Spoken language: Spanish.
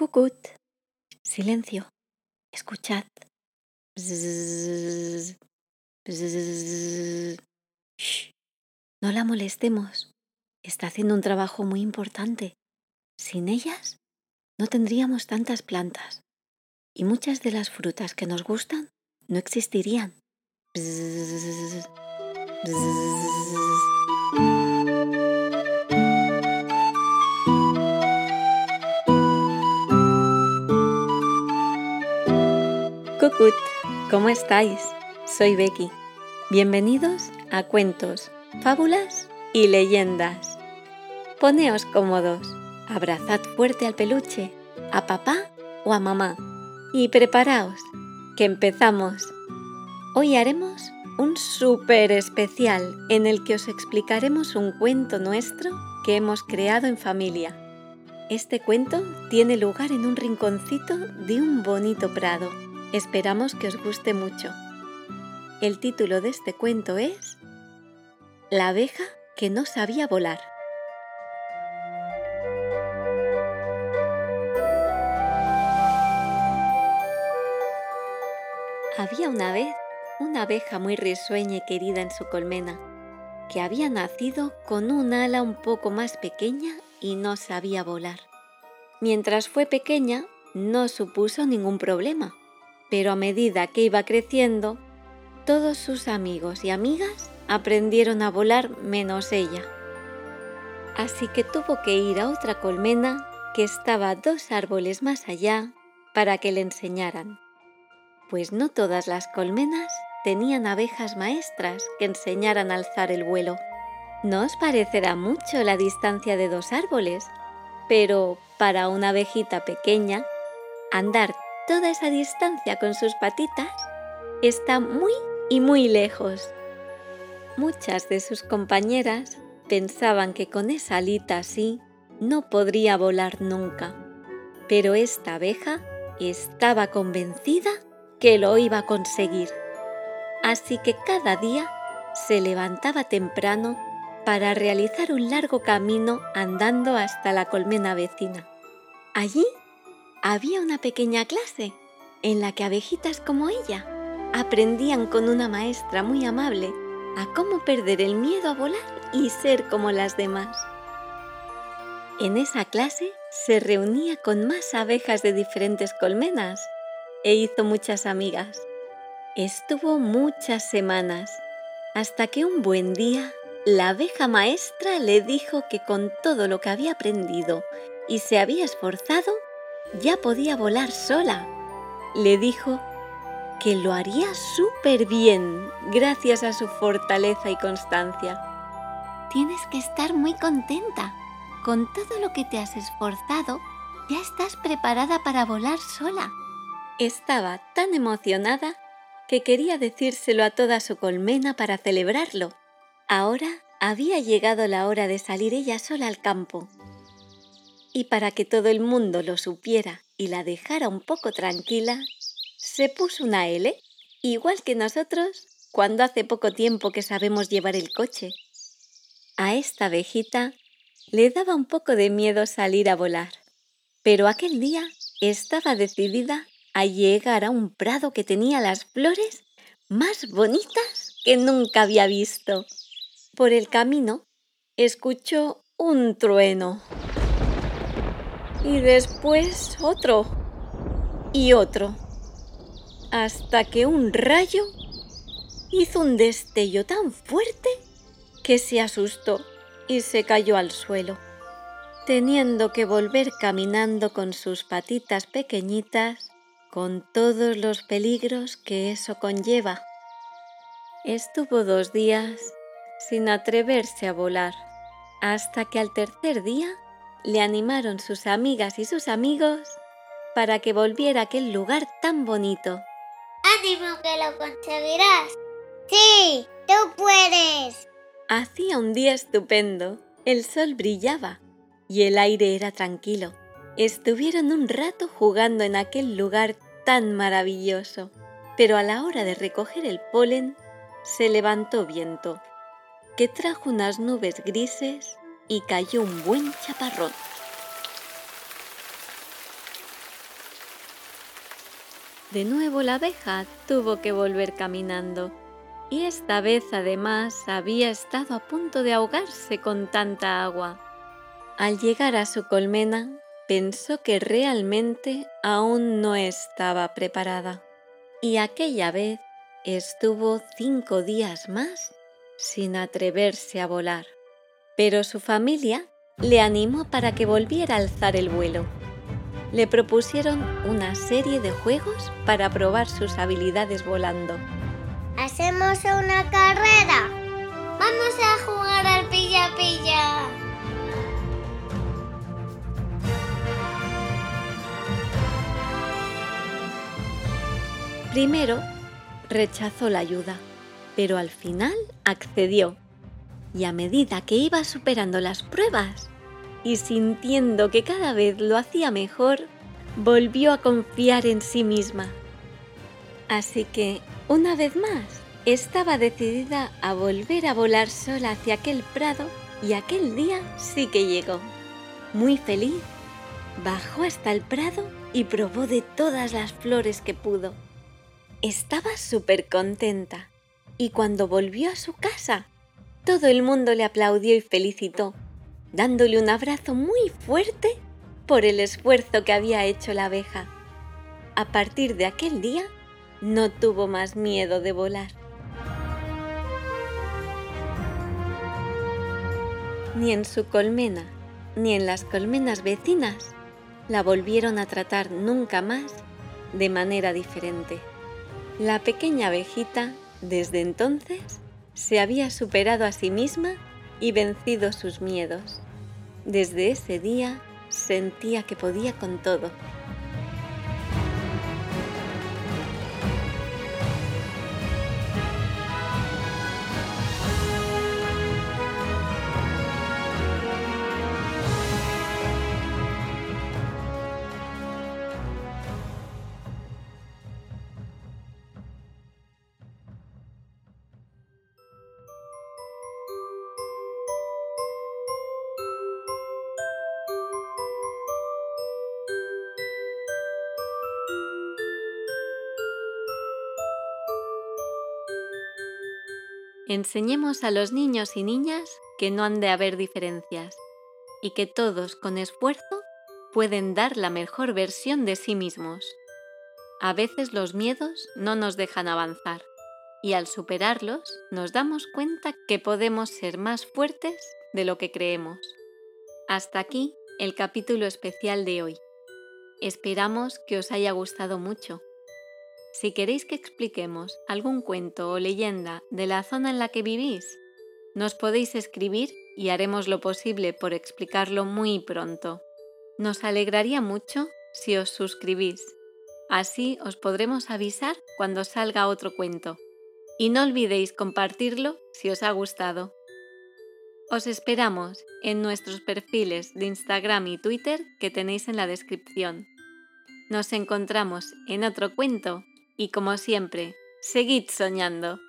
Cucut. Silencio. Escuchad. No la molestemos. Está haciendo un trabajo muy importante. Sin ellas, no tendríamos tantas plantas. Y muchas de las frutas que nos gustan no existirían. Cucut, ¿cómo estáis? Soy Becky. Bienvenidos a Cuentos, Fábulas y Leyendas. Poneos cómodos, abrazad fuerte al peluche, a papá o a mamá y preparaos, que empezamos. Hoy haremos un súper especial en el que os explicaremos un cuento nuestro que hemos creado en familia. Este cuento tiene lugar en un rinconcito de un bonito prado Esperamos que os guste mucho. El título de este cuento es La abeja que no sabía volar. Había una vez una abeja muy risueña y querida en su colmena, que había nacido con un ala un poco más pequeña y no sabía volar. Mientras fue pequeña, no supuso ningún problema, pero a medida que iba creciendo, todos sus amigos y amigas aprendieron a volar menos ella. Así que tuvo que ir a otra colmena que estaba dos árboles más allá para que le enseñaran, pues no todas las colmenas tenían abejas maestras que enseñaran a alzar el vuelo. No os parecerá mucho la distancia de dos árboles, pero para una abejita pequeña, andar toda esa distancia con sus patitas está muy y muy lejos. Muchas de sus compañeras pensaban que con esa alita así no podría volar nunca, pero esta abeja estaba convencida que lo iba a conseguir. Así que cada día se levantaba temprano para realizar un largo camino andando hasta la colmena vecina. Allí había una pequeña clase en la que abejitas como ella aprendían con una maestra muy amable a cómo perder el miedo a volar y ser como las demás. En esa clase se reunía con más abejas de diferentes colmenas e hizo muchas amigas. Estuvo muchas semanas hasta que un buen día la abeja maestra le dijo que con todo lo que había aprendido y se había esforzado, ya podía volar sola. Le dijo que lo haría súper bien gracias a su fortaleza y constancia. Tienes que estar muy contenta. Con todo lo que te has esforzado, ya estás preparada para volar sola. Estaba tan emocionada que quería decírselo a toda su colmena para celebrarlo. Ahora había llegado la hora de salir ella sola al campo y para que todo el mundo lo supiera y la dejara un poco tranquila, se puso una L, igual que nosotros cuando hace poco tiempo que sabemos llevar el coche. A esta abejita le daba un poco de miedo salir a volar, pero aquel día estaba decidida a llegar a un prado que tenía las flores más bonitas que nunca había visto. Por el camino escuchó un trueno y después otro y otro, hasta que un rayo hizo un destello tan fuerte que se asustó y se cayó al suelo, teniendo que volver caminando con sus patitas pequeñitas con todos los peligros que eso conlleva. Estuvo dos días sin atreverse a volar, hasta que al tercer día le animaron sus amigas y sus amigos para que volviera a aquel lugar tan bonito. ¡Ánimo que lo conseguirás! ¡Sí! ¡Tú puedes! Hacía un día estupendo, el sol brillaba y el aire era tranquilo. Estuvieron un rato jugando en aquel lugar tan maravilloso, pero a la hora de recoger el polen se levantó viento, que trajo unas nubes grises y cayó un buen chaparrón. De nuevo la abeja tuvo que volver caminando y esta vez además había estado a punto de ahogarse con tanta agua. Al llegar a su colmena, pensó que realmente aún no estaba preparada y aquella vez estuvo cinco días más sin atreverse a volar. Pero su familia le animó para que volviera a alzar el vuelo. Le propusieron una serie de juegos para probar sus habilidades volando. ¿Hacemos una carrera? Vamos a jugar al pilla-pilla. Primero, rechazó la ayuda, pero al final accedió. Y a medida que iba superando las pruebas y sintiendo que cada vez lo hacía mejor, volvió a confiar en sí misma. Así que, una vez más, estaba decidida a volver a volar sola hacia aquel prado y aquel día sí que llegó. Muy feliz, bajó hasta el prado y probó de todas las flores que pudo. Estaba súper contenta y cuando volvió a su casa, todo el mundo le aplaudió y felicitó, dándole un abrazo muy fuerte por el esfuerzo que había hecho la abeja. A partir de aquel día, no tuvo más miedo de volar. Ni en su colmena, ni en las colmenas vecinas, la volvieron a tratar nunca más de manera diferente. La pequeña abejita, desde entonces, se había superado a sí misma y vencido sus miedos. Desde ese día sentía que podía con todo Enseñemos a los niños y niñas que no han de haber diferencias y que todos con esfuerzo pueden dar la mejor versión de sí mismos. A veces los miedos no nos dejan avanzar y al superarlos nos damos cuenta que podemos ser más fuertes de lo que creemos. Hasta aquí el capítulo especial de hoy. Esperamos que os haya gustado mucho. Si queréis que expliquemos algún cuento o leyenda de la zona en la que vivís, nos podéis escribir y haremos lo posible por explicarlo muy pronto. Nos alegraría mucho si os suscribís. Así os podremos avisar cuando salga otro cuento. Y no olvidéis compartirlo si os ha gustado. Os esperamos en nuestros perfiles de Instagram y Twitter que tenéis en la descripción. Nos encontramos en otro cuento y como siempre, seguid soñando.